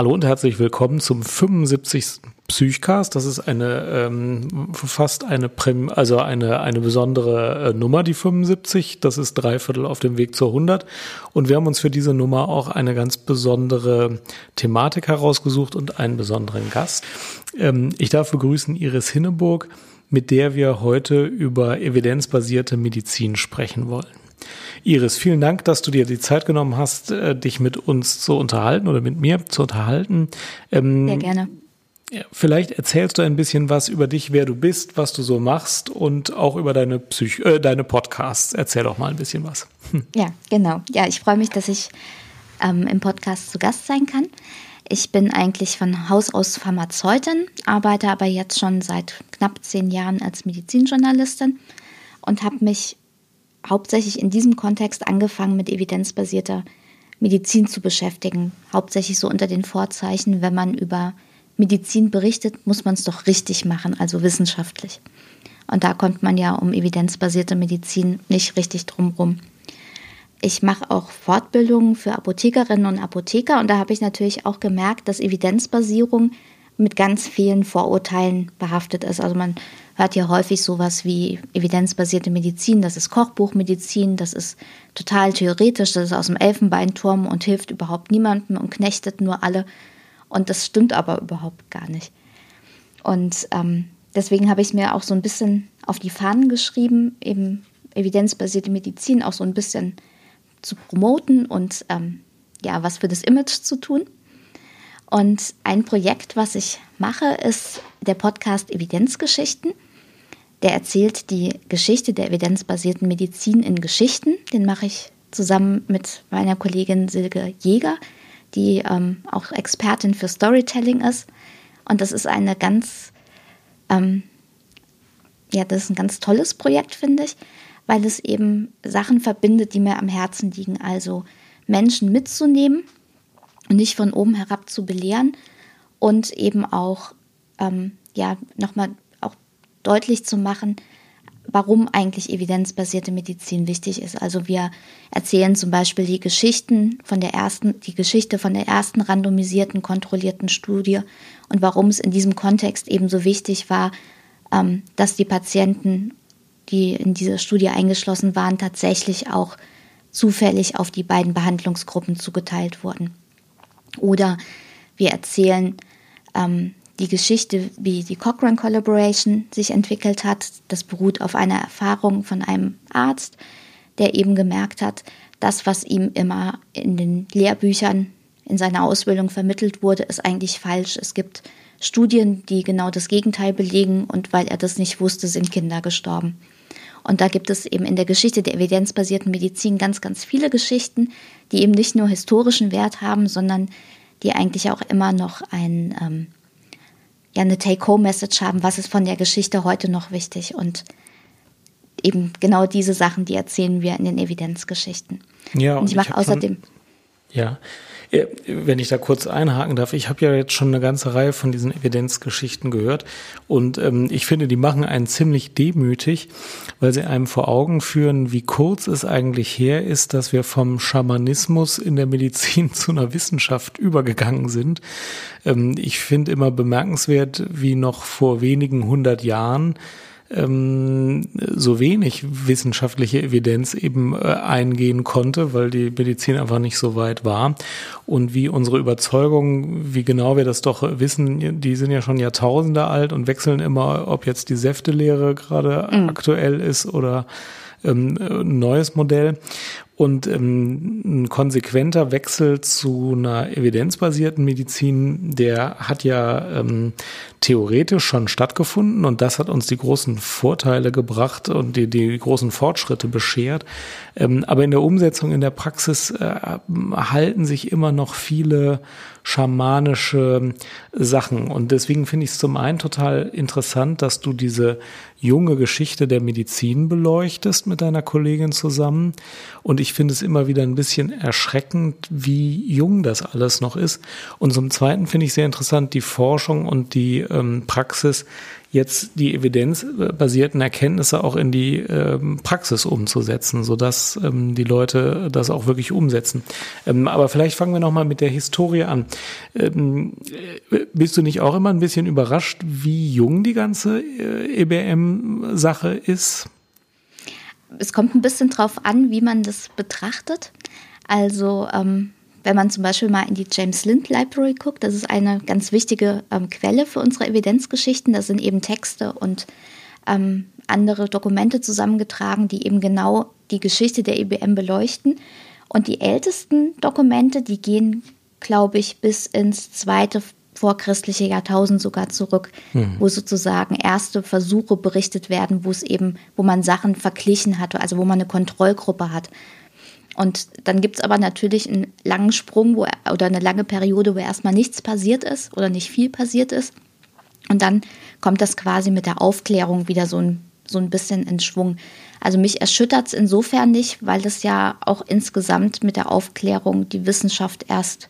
Hallo und herzlich willkommen zum 75. Psychcast. Das ist eine ähm, fast eine Prim also eine eine besondere äh, Nummer, die 75. Das ist drei Viertel auf dem Weg zur 100. Und wir haben uns für diese Nummer auch eine ganz besondere Thematik herausgesucht und einen besonderen Gast. Ähm, ich darf begrüßen Iris Hinneburg, mit der wir heute über evidenzbasierte Medizin sprechen wollen. Iris, vielen Dank, dass du dir die Zeit genommen hast, äh, dich mit uns zu unterhalten oder mit mir zu unterhalten. Ähm, Sehr gerne. Vielleicht erzählst du ein bisschen was über dich, wer du bist, was du so machst und auch über deine, Psych äh, deine Podcasts. Erzähl doch mal ein bisschen was. Hm. Ja, genau. Ja, ich freue mich, dass ich ähm, im Podcast zu Gast sein kann. Ich bin eigentlich von Haus aus Pharmazeutin, arbeite aber jetzt schon seit knapp zehn Jahren als Medizinjournalistin und habe mich hauptsächlich in diesem Kontext angefangen, mit evidenzbasierter Medizin zu beschäftigen. Hauptsächlich so unter den Vorzeichen, wenn man über Medizin berichtet, muss man es doch richtig machen, also wissenschaftlich. Und da kommt man ja um evidenzbasierte Medizin nicht richtig drumrum. Ich mache auch Fortbildungen für Apothekerinnen und Apotheker und da habe ich natürlich auch gemerkt, dass Evidenzbasierung mit ganz vielen Vorurteilen behaftet ist. Also man hört ja häufig sowas wie evidenzbasierte Medizin, das ist Kochbuchmedizin, das ist total theoretisch, das ist aus dem Elfenbeinturm und hilft überhaupt niemandem und knechtet nur alle. Und das stimmt aber überhaupt gar nicht. Und ähm, deswegen habe ich mir auch so ein bisschen auf die Fahnen geschrieben, eben evidenzbasierte Medizin auch so ein bisschen zu promoten und ähm, ja, was für das Image zu tun. Und ein Projekt, was ich mache, ist der Podcast Evidenzgeschichten. Der erzählt die Geschichte der evidenzbasierten Medizin in Geschichten. Den mache ich zusammen mit meiner Kollegin Silke Jäger, die ähm, auch Expertin für Storytelling ist. Und das ist eine ganz, ähm, ja, das ist ein ganz tolles Projekt, finde ich, weil es eben Sachen verbindet, die mir am Herzen liegen. Also Menschen mitzunehmen nicht von oben herab zu belehren und eben auch ähm, ja nochmal auch deutlich zu machen, warum eigentlich evidenzbasierte Medizin wichtig ist. Also wir erzählen zum Beispiel die Geschichten von der ersten, die Geschichte von der ersten randomisierten, kontrollierten Studie und warum es in diesem Kontext eben so wichtig war, ähm, dass die Patienten, die in dieser Studie eingeschlossen waren, tatsächlich auch zufällig auf die beiden Behandlungsgruppen zugeteilt wurden. Oder wir erzählen ähm, die Geschichte, wie die Cochrane Collaboration sich entwickelt hat. Das beruht auf einer Erfahrung von einem Arzt, der eben gemerkt hat, das, was ihm immer in den Lehrbüchern in seiner Ausbildung vermittelt wurde, ist eigentlich falsch. Es gibt Studien, die genau das Gegenteil belegen und weil er das nicht wusste, sind Kinder gestorben. Und da gibt es eben in der Geschichte der evidenzbasierten Medizin ganz, ganz viele Geschichten, die eben nicht nur historischen Wert haben, sondern die eigentlich auch immer noch ein, ähm, ja, eine Take-Home-Message haben, was ist von der Geschichte heute noch wichtig. Und eben genau diese Sachen, die erzählen wir in den Evidenzgeschichten. Ja, und, und ich mache außerdem. Schon, ja, wenn ich da kurz einhaken darf, ich habe ja jetzt schon eine ganze Reihe von diesen Evidenzgeschichten gehört und ähm, ich finde, die machen einen ziemlich demütig, weil sie einem vor Augen führen, wie kurz es eigentlich her ist, dass wir vom Schamanismus in der Medizin zu einer Wissenschaft übergegangen sind. Ähm, ich finde immer bemerkenswert, wie noch vor wenigen hundert Jahren ähm, so wenig wissenschaftliche Evidenz eben äh, eingehen konnte, weil die Medizin einfach nicht so weit war. Und wie unsere Überzeugung, wie genau wir das doch wissen, die sind ja schon Jahrtausende alt und wechseln immer, ob jetzt die Säftelehre gerade mhm. aktuell ist oder ähm, neues Modell. Und ähm, ein konsequenter Wechsel zu einer evidenzbasierten Medizin, der hat ja ähm, theoretisch schon stattgefunden und das hat uns die großen Vorteile gebracht und die, die großen Fortschritte beschert. Ähm, aber in der Umsetzung, in der Praxis äh, halten sich immer noch viele schamanische Sachen. Und deswegen finde ich es zum einen total interessant, dass du diese junge Geschichte der Medizin beleuchtest mit deiner Kollegin zusammen. Und ich finde es immer wieder ein bisschen erschreckend, wie jung das alles noch ist. Und zum Zweiten finde ich sehr interessant die Forschung und die ähm, Praxis, jetzt die evidenzbasierten Erkenntnisse auch in die ähm, Praxis umzusetzen, sodass ähm, die Leute das auch wirklich umsetzen. Ähm, aber vielleicht fangen wir nochmal mit der Historie an. Äh, bist du nicht auch immer ein bisschen überrascht, wie jung die ganze äh, EBM-Sache ist? Es kommt ein bisschen drauf an, wie man das betrachtet. Also ähm, wenn man zum Beispiel mal in die James Lind Library guckt, das ist eine ganz wichtige ähm, Quelle für unsere Evidenzgeschichten. Da sind eben Texte und ähm, andere Dokumente zusammengetragen, die eben genau die Geschichte der IBM beleuchten. Und die ältesten Dokumente, die gehen, glaube ich, bis ins zweite vorchristliche Jahrtausend sogar zurück, mhm. wo sozusagen erste Versuche berichtet werden, wo es eben, wo man Sachen verglichen hat, also wo man eine Kontrollgruppe hat. Und dann gibt es aber natürlich einen langen Sprung wo, oder eine lange Periode, wo erstmal nichts passiert ist oder nicht viel passiert ist. Und dann kommt das quasi mit der Aufklärung wieder so ein, so ein bisschen in Schwung. Also mich erschüttert es insofern nicht, weil das ja auch insgesamt mit der Aufklärung die Wissenschaft erst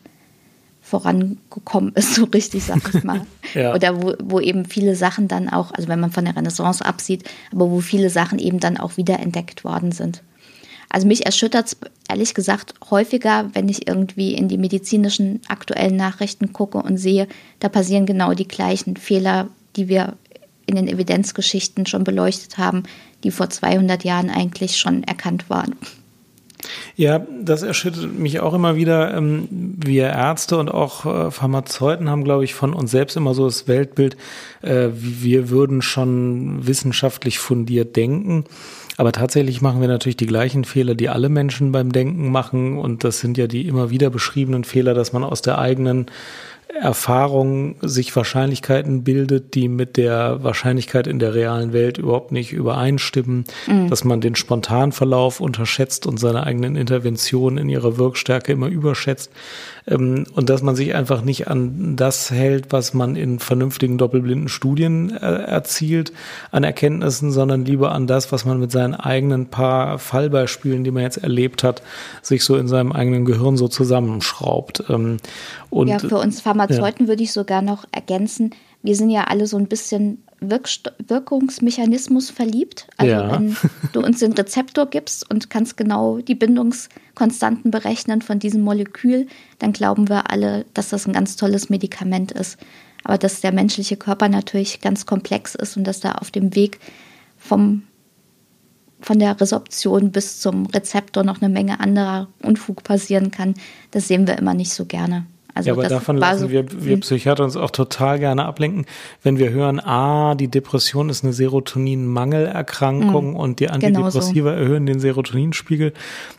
vorangekommen ist, so richtig, sag ich mal. ja. Oder wo, wo eben viele Sachen dann auch, also wenn man von der Renaissance absieht, aber wo viele Sachen eben dann auch wiederentdeckt worden sind. Also mich erschüttert es ehrlich gesagt häufiger, wenn ich irgendwie in die medizinischen aktuellen Nachrichten gucke und sehe, da passieren genau die gleichen Fehler, die wir in den Evidenzgeschichten schon beleuchtet haben, die vor 200 Jahren eigentlich schon erkannt waren. Ja, das erschüttert mich auch immer wieder. Ähm, wir Ärzte und auch äh, Pharmazeuten haben, glaube ich, von uns selbst immer so das Weltbild, äh, wir würden schon wissenschaftlich fundiert denken. Aber tatsächlich machen wir natürlich die gleichen Fehler, die alle Menschen beim Denken machen. Und das sind ja die immer wieder beschriebenen Fehler, dass man aus der eigenen Erfahrung sich Wahrscheinlichkeiten bildet, die mit der Wahrscheinlichkeit in der realen Welt überhaupt nicht übereinstimmen, mhm. dass man den Spontanverlauf unterschätzt und seine eigenen Interventionen in ihrer Wirkstärke immer überschätzt ähm, und dass man sich einfach nicht an das hält, was man in vernünftigen doppelblinden Studien äh, erzielt an Erkenntnissen, sondern lieber an das, was man mit seinen eigenen paar Fallbeispielen, die man jetzt erlebt hat, sich so in seinem eigenen Gehirn so zusammenschraubt. Ähm, und, ja, für uns Pharmazeuten ja. würde ich sogar noch ergänzen, wir sind ja alle so ein bisschen Wirkst Wirkungsmechanismus verliebt. Also ja. wenn du uns den Rezeptor gibst und kannst genau die Bindungskonstanten berechnen von diesem Molekül, dann glauben wir alle, dass das ein ganz tolles Medikament ist. Aber dass der menschliche Körper natürlich ganz komplex ist und dass da auf dem Weg vom, von der Resorption bis zum Rezeptor noch eine Menge anderer Unfug passieren kann, das sehen wir immer nicht so gerne. Also ja, aber davon lassen so wir, wir Psychiater uns auch total gerne ablenken, wenn wir hören, ah, die Depression ist eine Serotoninmangelerkrankung mhm. und die Antidepressiva genau so. erhöhen den Serotoninspiegel,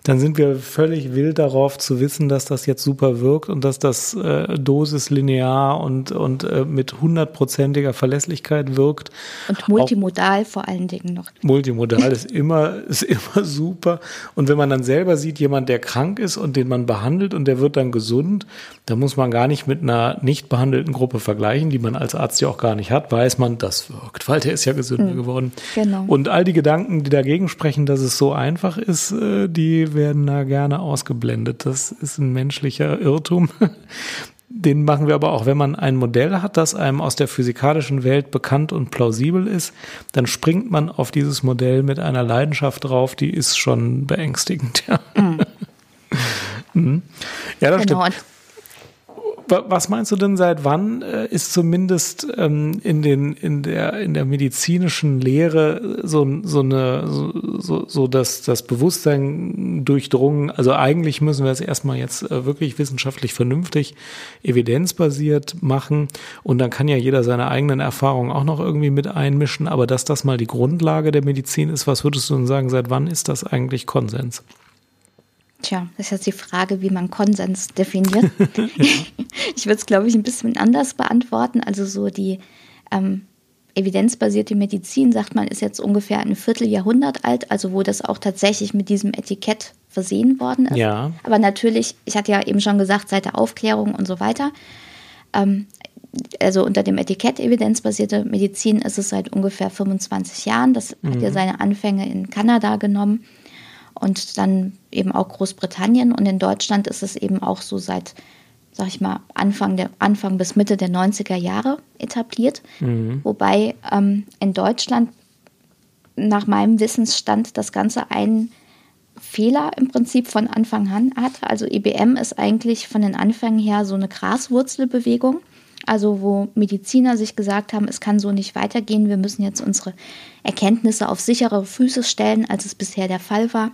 dann sind wir völlig wild darauf zu wissen, dass das jetzt super wirkt und dass das äh, Dosis linear und, und äh, mit hundertprozentiger Verlässlichkeit wirkt. Und multimodal auch, vor allen Dingen noch. Multimodal ist immer, ist immer super. Und wenn man dann selber sieht, jemand, der krank ist und den man behandelt und der wird dann gesund, dann muss man gar nicht mit einer nicht behandelten Gruppe vergleichen, die man als Arzt ja auch gar nicht hat, weiß man, das wirkt, weil der ist ja gesünder mhm. geworden. Genau. Und all die Gedanken, die dagegen sprechen, dass es so einfach ist, äh, die werden da gerne ausgeblendet. Das ist ein menschlicher Irrtum. Den machen wir aber auch, wenn man ein Modell hat, das einem aus der physikalischen Welt bekannt und plausibel ist, dann springt man auf dieses Modell mit einer Leidenschaft drauf, die ist schon beängstigend. Ja, mhm. mhm. ja das genau. stimmt. Was meinst du denn, seit wann äh, ist zumindest ähm, in, den, in, der, in der medizinischen Lehre so, so, eine, so, so das, das Bewusstsein durchdrungen? Also eigentlich müssen wir es erstmal jetzt äh, wirklich wissenschaftlich vernünftig, evidenzbasiert machen und dann kann ja jeder seine eigenen Erfahrungen auch noch irgendwie mit einmischen, aber dass das mal die Grundlage der Medizin ist, was würdest du denn sagen, seit wann ist das eigentlich Konsens? Tja, das ist jetzt die Frage, wie man Konsens definiert. ich würde es, glaube ich, ein bisschen anders beantworten. Also so die ähm, evidenzbasierte Medizin, sagt man, ist jetzt ungefähr ein Vierteljahrhundert alt, also wo das auch tatsächlich mit diesem Etikett versehen worden ist. Ja. Aber natürlich, ich hatte ja eben schon gesagt, seit der Aufklärung und so weiter. Ähm, also unter dem Etikett evidenzbasierte Medizin ist es seit ungefähr 25 Jahren. Das mhm. hat ja mhm. seine Anfänge in Kanada genommen. Und dann eben auch Großbritannien. Und in Deutschland ist es eben auch so seit, sag ich mal, Anfang, der, Anfang bis Mitte der 90er Jahre etabliert. Mhm. Wobei ähm, in Deutschland nach meinem Wissensstand das Ganze einen Fehler im Prinzip von Anfang an hatte. Also EBM ist eigentlich von den Anfängen her so eine Graswurzelbewegung. Also wo Mediziner sich gesagt haben, es kann so nicht weitergehen, wir müssen jetzt unsere Erkenntnisse auf sichere Füße stellen, als es bisher der Fall war.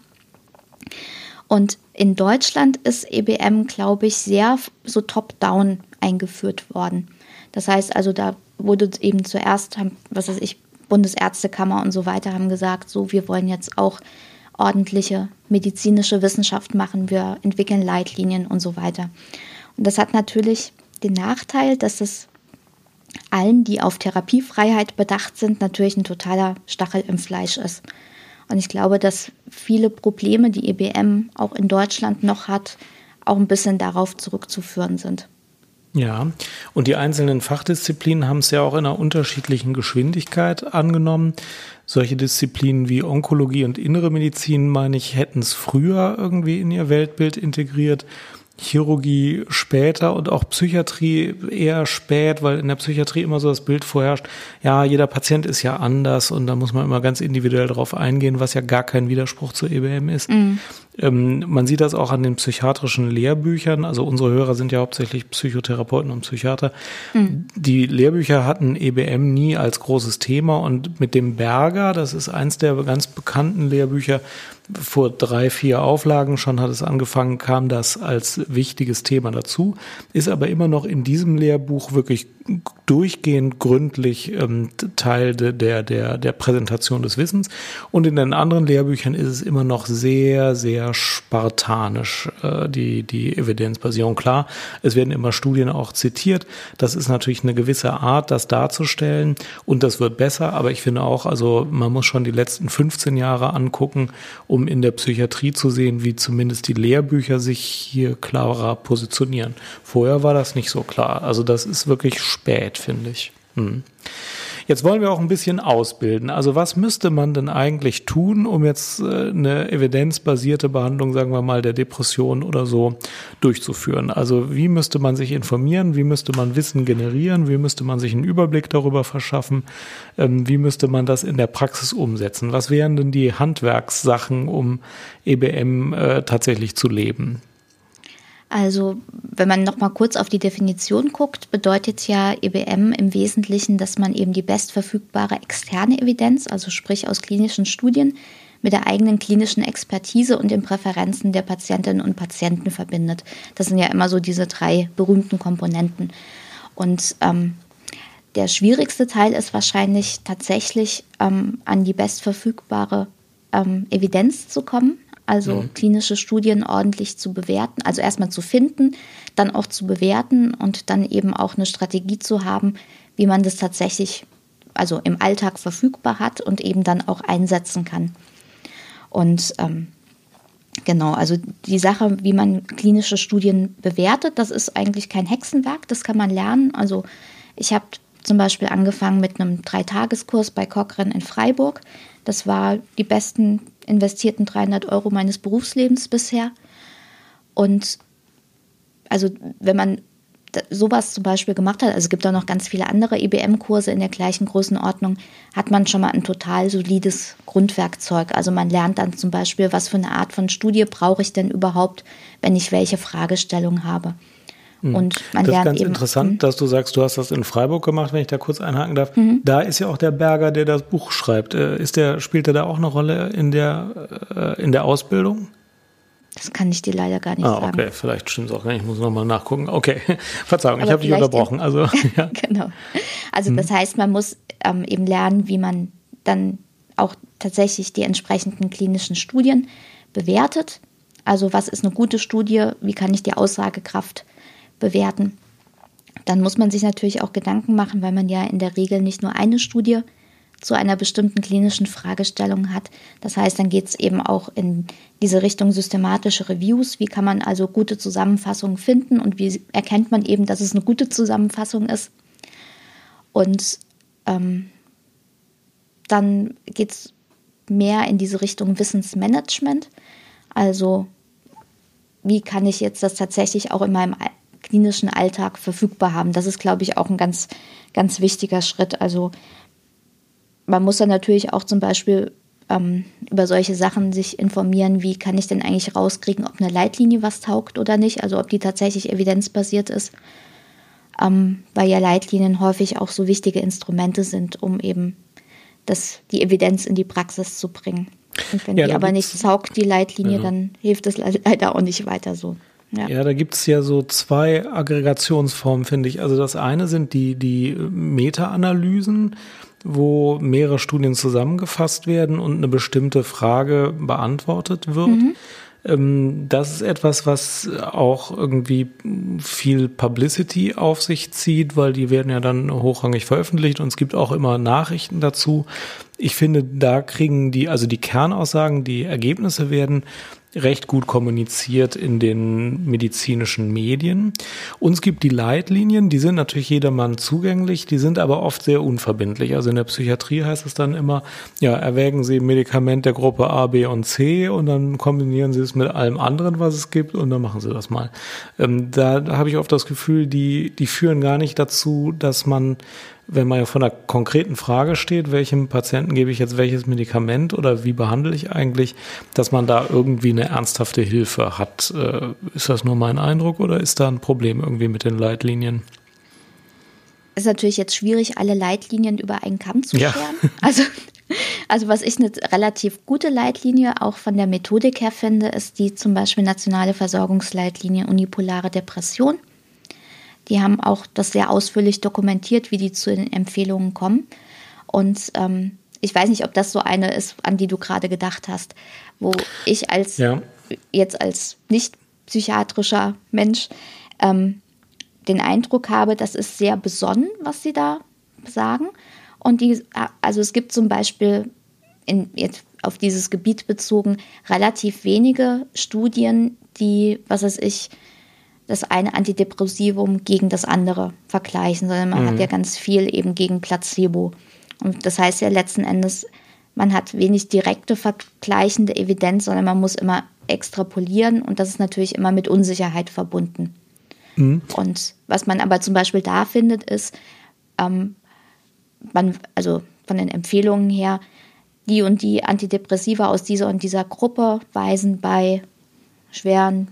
Und in Deutschland ist EBM, glaube ich, sehr so top-down eingeführt worden. Das heißt also, da wurde eben zuerst, was weiß ich, Bundesärztekammer und so weiter haben gesagt, so, wir wollen jetzt auch ordentliche medizinische Wissenschaft machen, wir entwickeln Leitlinien und so weiter. Und das hat natürlich den Nachteil, dass es allen, die auf Therapiefreiheit bedacht sind, natürlich ein totaler Stachel im Fleisch ist. Und ich glaube, dass viele Probleme, die EBM auch in Deutschland noch hat, auch ein bisschen darauf zurückzuführen sind. Ja, und die einzelnen Fachdisziplinen haben es ja auch in einer unterschiedlichen Geschwindigkeit angenommen. Solche Disziplinen wie Onkologie und innere Medizin, meine ich, hätten es früher irgendwie in ihr Weltbild integriert. Chirurgie später und auch Psychiatrie eher spät, weil in der Psychiatrie immer so das Bild vorherrscht, ja, jeder Patient ist ja anders und da muss man immer ganz individuell drauf eingehen, was ja gar kein Widerspruch zur EBM ist. Mhm. Ähm, man sieht das auch an den psychiatrischen Lehrbüchern. Also unsere Hörer sind ja hauptsächlich Psychotherapeuten und Psychiater. Mhm. Die Lehrbücher hatten EBM nie als großes Thema und mit dem Berger, das ist eins der ganz bekannten Lehrbücher, vor drei, vier Auflagen schon hat es angefangen, kam das als wichtiges Thema dazu, ist aber immer noch in diesem Lehrbuch wirklich durchgehend gründlich ähm, Teil de, der, der, der Präsentation des Wissens. Und in den anderen Lehrbüchern ist es immer noch sehr, sehr spartanisch, äh, die, die Evidenzbasierung. Klar, es werden immer Studien auch zitiert. Das ist natürlich eine gewisse Art, das darzustellen. Und das wird besser. Aber ich finde auch, also man muss schon die letzten 15 Jahre angucken, um in der Psychiatrie zu sehen, wie zumindest die Lehrbücher sich hier klarer positionieren. Vorher war das nicht so klar. Also das ist wirklich spät, finde ich. Hm. Jetzt wollen wir auch ein bisschen ausbilden. Also was müsste man denn eigentlich tun, um jetzt äh, eine evidenzbasierte Behandlung, sagen wir mal, der Depression oder so durchzuführen? Also wie müsste man sich informieren? Wie müsste man Wissen generieren? Wie müsste man sich einen Überblick darüber verschaffen? Ähm, wie müsste man das in der Praxis umsetzen? Was wären denn die Handwerkssachen, um EBM äh, tatsächlich zu leben? Also wenn man noch mal kurz auf die Definition guckt, bedeutet ja EBM im Wesentlichen, dass man eben die bestverfügbare externe Evidenz, also sprich aus klinischen Studien, mit der eigenen klinischen Expertise und den Präferenzen der Patientinnen und Patienten verbindet. Das sind ja immer so diese drei berühmten Komponenten. Und ähm, der schwierigste Teil ist wahrscheinlich tatsächlich ähm, an die bestverfügbare ähm, Evidenz zu kommen also mhm. klinische Studien ordentlich zu bewerten, also erstmal zu finden, dann auch zu bewerten und dann eben auch eine Strategie zu haben, wie man das tatsächlich also im Alltag verfügbar hat und eben dann auch einsetzen kann. Und ähm, genau, also die Sache, wie man klinische Studien bewertet, das ist eigentlich kein Hexenwerk, das kann man lernen. Also ich habe zum Beispiel angefangen mit einem Dreitageskurs bei Cochrane in Freiburg. Das war die besten investierten 300 Euro meines Berufslebens bisher. Und also wenn man sowas zum Beispiel gemacht hat, also es gibt auch noch ganz viele andere IBM-Kurse e in der gleichen Größenordnung, hat man schon mal ein total solides Grundwerkzeug. Also man lernt dann zum Beispiel, was für eine Art von Studie brauche ich denn überhaupt, wenn ich welche Fragestellung habe. Hm. Und man das ist ganz eben, interessant, hm. dass du sagst, du hast das in Freiburg gemacht, wenn ich da kurz einhaken darf. Mhm. Da ist ja auch der Berger, der das Buch schreibt. Äh, ist der, spielt er da auch eine Rolle in der, äh, in der Ausbildung? Das kann ich dir leider gar nicht ah, sagen. Okay, vielleicht stimmt es auch gar nicht. Ich muss nochmal nachgucken. Okay, Verzeihung, Aber ich habe dich unterbrochen. Also, ja. genau. Also, das hm. heißt, man muss ähm, eben lernen, wie man dann auch tatsächlich die entsprechenden klinischen Studien bewertet. Also, was ist eine gute Studie? Wie kann ich die Aussagekraft bewerten. Dann muss man sich natürlich auch Gedanken machen, weil man ja in der Regel nicht nur eine Studie zu einer bestimmten klinischen Fragestellung hat. Das heißt, dann geht es eben auch in diese Richtung systematische Reviews. Wie kann man also gute Zusammenfassungen finden und wie erkennt man eben, dass es eine gute Zusammenfassung ist? Und ähm, dann geht es mehr in diese Richtung Wissensmanagement. Also wie kann ich jetzt das tatsächlich auch in meinem klinischen Alltag verfügbar haben? Das ist, glaube ich, auch ein ganz, ganz wichtiger Schritt. Also man muss dann natürlich auch zum Beispiel ähm, über solche Sachen sich informieren, wie kann ich denn eigentlich rauskriegen, ob eine Leitlinie was taugt oder nicht, also ob die tatsächlich evidenzbasiert ist, ähm, weil ja Leitlinien häufig auch so wichtige Instrumente sind, um eben das, die Evidenz in die Praxis zu bringen. Und wenn ja, die aber nicht taugt, die Leitlinie, ja. dann hilft es leider auch nicht weiter so. Ja, ja da gibt es ja so zwei Aggregationsformen, finde ich. Also das eine sind die, die Meta-Analysen wo mehrere Studien zusammengefasst werden und eine bestimmte Frage beantwortet wird. Mhm. Ähm, das ist etwas, was auch irgendwie viel Publicity auf sich zieht, weil die werden ja dann hochrangig veröffentlicht und es gibt auch immer Nachrichten dazu. Ich finde, da kriegen die, also die Kernaussagen, die Ergebnisse werden recht gut kommuniziert in den medizinischen Medien. Uns gibt die Leitlinien, die sind natürlich jedermann zugänglich, die sind aber oft sehr unverbindlich. Also in der Psychiatrie heißt es dann immer, ja, erwägen Sie Medikament der Gruppe A, B und C und dann kombinieren Sie es mit allem anderen, was es gibt und dann machen Sie das mal. Ähm, da habe ich oft das Gefühl, die, die führen gar nicht dazu, dass man wenn man ja vor einer konkreten Frage steht, welchem Patienten gebe ich jetzt welches Medikament oder wie behandle ich eigentlich, dass man da irgendwie eine ernsthafte Hilfe hat. Äh, ist das nur mein Eindruck oder ist da ein Problem irgendwie mit den Leitlinien? Es ist natürlich jetzt schwierig, alle Leitlinien über einen Kamm zu scheren. Ja. Also, also was ich eine relativ gute Leitlinie auch von der Methodik her finde, ist die zum Beispiel nationale Versorgungsleitlinie unipolare Depression. Die haben auch das sehr ausführlich dokumentiert, wie die zu den Empfehlungen kommen. Und ähm, ich weiß nicht, ob das so eine ist, an die du gerade gedacht hast, wo ich als ja. jetzt als nicht psychiatrischer Mensch ähm, den Eindruck habe, das ist sehr besonnen, was sie da sagen. Und die, also es gibt zum Beispiel in, jetzt auf dieses Gebiet bezogen relativ wenige Studien, die, was weiß ich, das eine Antidepressivum gegen das andere vergleichen, sondern man mhm. hat ja ganz viel eben gegen Placebo. Und das heißt ja letzten Endes, man hat wenig direkte vergleichende Evidenz, sondern man muss immer extrapolieren und das ist natürlich immer mit Unsicherheit verbunden. Mhm. Und was man aber zum Beispiel da findet, ist, ähm, man, also von den Empfehlungen her, die und die Antidepressiva aus dieser und dieser Gruppe weisen bei schweren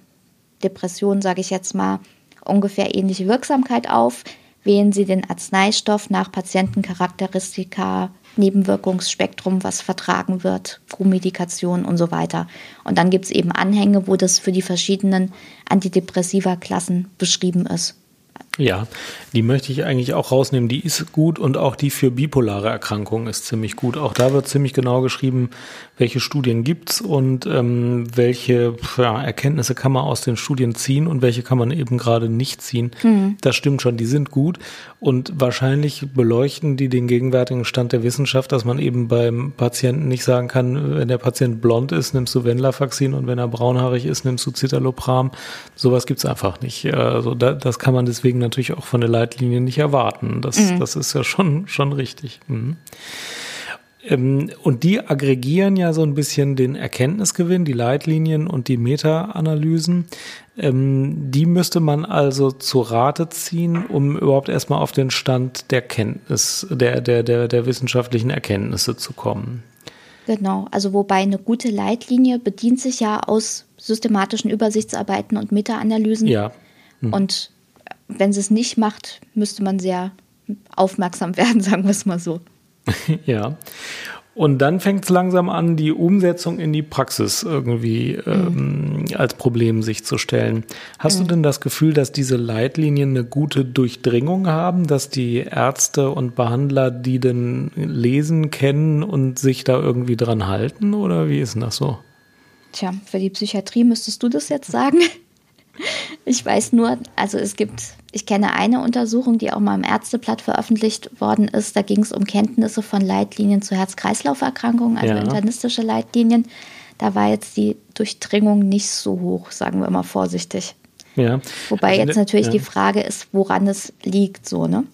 Depression, sage ich jetzt mal, ungefähr ähnliche Wirksamkeit auf. Wählen Sie den Arzneistoff nach Patientencharakteristika, Nebenwirkungsspektrum, was vertragen wird, Co-Medikation und so weiter. Und dann gibt es eben Anhänge, wo das für die verschiedenen Antidepressiva-Klassen beschrieben ist. Ja, die möchte ich eigentlich auch rausnehmen. Die ist gut und auch die für bipolare Erkrankungen ist ziemlich gut. Auch da wird ziemlich genau geschrieben, welche Studien gibt's und ähm, welche ja, Erkenntnisse kann man aus den Studien ziehen und welche kann man eben gerade nicht ziehen. Mhm. Das stimmt schon, die sind gut und wahrscheinlich beleuchten die den gegenwärtigen Stand der Wissenschaft, dass man eben beim Patienten nicht sagen kann, wenn der Patient blond ist, nimmst du Venlafaxin und wenn er braunhaarig ist, nimmst du Citalopram. Sowas gibt's einfach nicht. Also da, das kann man deswegen natürlich auch von der Leitlinie nicht erwarten. Das, mhm. das ist ja schon, schon richtig. Mhm. Ähm, und die aggregieren ja so ein bisschen den Erkenntnisgewinn, die Leitlinien und die Meta-Analysen. Ähm, die müsste man also zu Rate ziehen, um überhaupt erstmal auf den Stand der Kenntnis, der, der, der, der wissenschaftlichen Erkenntnisse zu kommen. Genau, also wobei eine gute Leitlinie bedient sich ja aus systematischen Übersichtsarbeiten und Meta-Analysen. Ja. Mhm. Und wenn sie es nicht macht, müsste man sehr aufmerksam werden, sagen wir es mal so. ja. Und dann fängt es langsam an, die Umsetzung in die Praxis irgendwie ähm, mhm. als Problem sich zu stellen. Hast mhm. du denn das Gefühl, dass diese Leitlinien eine gute Durchdringung haben, dass die Ärzte und Behandler die denn lesen, kennen und sich da irgendwie dran halten? Oder wie ist denn das so? Tja, für die Psychiatrie müsstest du das jetzt sagen. Ich weiß nur, also es gibt, ich kenne eine Untersuchung, die auch mal im Ärzteblatt veröffentlicht worden ist. Da ging es um Kenntnisse von Leitlinien zu Herz-Kreislauf-Erkrankungen, also ja. internistische Leitlinien. Da war jetzt die Durchdringung nicht so hoch, sagen wir mal vorsichtig. Ja. Wobei also, jetzt natürlich ja. die Frage ist, woran es liegt, so, ne?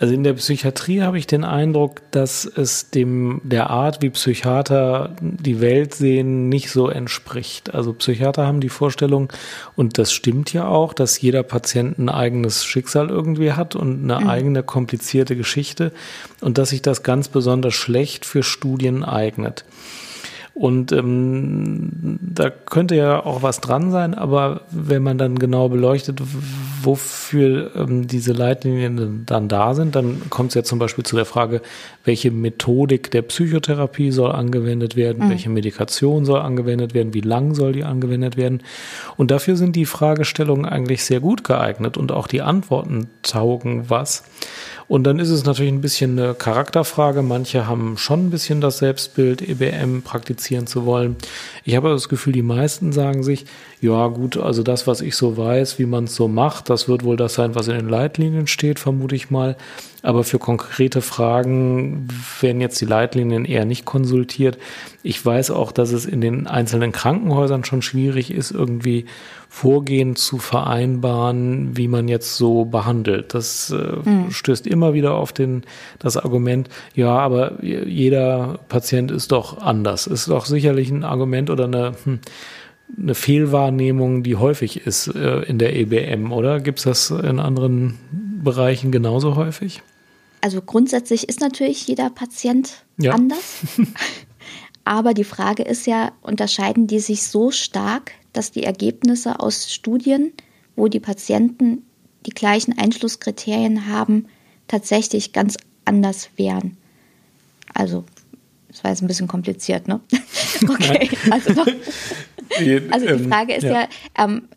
Also in der Psychiatrie habe ich den Eindruck, dass es dem der Art, wie Psychiater die Welt sehen, nicht so entspricht. Also Psychiater haben die Vorstellung, und das stimmt ja auch, dass jeder Patient ein eigenes Schicksal irgendwie hat und eine mhm. eigene komplizierte Geschichte und dass sich das ganz besonders schlecht für Studien eignet. Und ähm, da könnte ja auch was dran sein, aber wenn man dann genau beleuchtet, wofür ähm, diese Leitlinien dann da sind, dann kommt es ja zum Beispiel zu der Frage, welche Methodik der Psychotherapie soll angewendet werden, mhm. welche Medikation soll angewendet werden, wie lang soll die angewendet werden. Und dafür sind die Fragestellungen eigentlich sehr gut geeignet und auch die Antworten taugen was. Und dann ist es natürlich ein bisschen eine Charakterfrage. Manche haben schon ein bisschen das Selbstbild, EBM praktizieren zu wollen. Ich habe das Gefühl, die meisten sagen sich, ja gut, also das, was ich so weiß, wie man es so macht, das wird wohl das sein, was in den Leitlinien steht, vermute ich mal. Aber für konkrete Fragen werden jetzt die Leitlinien eher nicht konsultiert. Ich weiß auch, dass es in den einzelnen Krankenhäusern schon schwierig ist, irgendwie Vorgehen zu vereinbaren, wie man jetzt so behandelt. Das äh, mhm. stößt immer wieder auf den, das Argument, ja, aber jeder Patient ist doch anders. Ist doch sicherlich ein Argument oder eine, hm, eine Fehlwahrnehmung, die häufig ist äh, in der EBM, oder? Gibt es das in anderen Bereichen genauso häufig? Also grundsätzlich ist natürlich jeder Patient ja. anders. Aber die Frage ist ja, unterscheiden die sich so stark, dass die Ergebnisse aus Studien, wo die Patienten die gleichen Einschlusskriterien haben, tatsächlich ganz anders wären. Also, das war jetzt ein bisschen kompliziert, ne? okay, also, noch, also die ähm, Frage ist ja, ja ähm,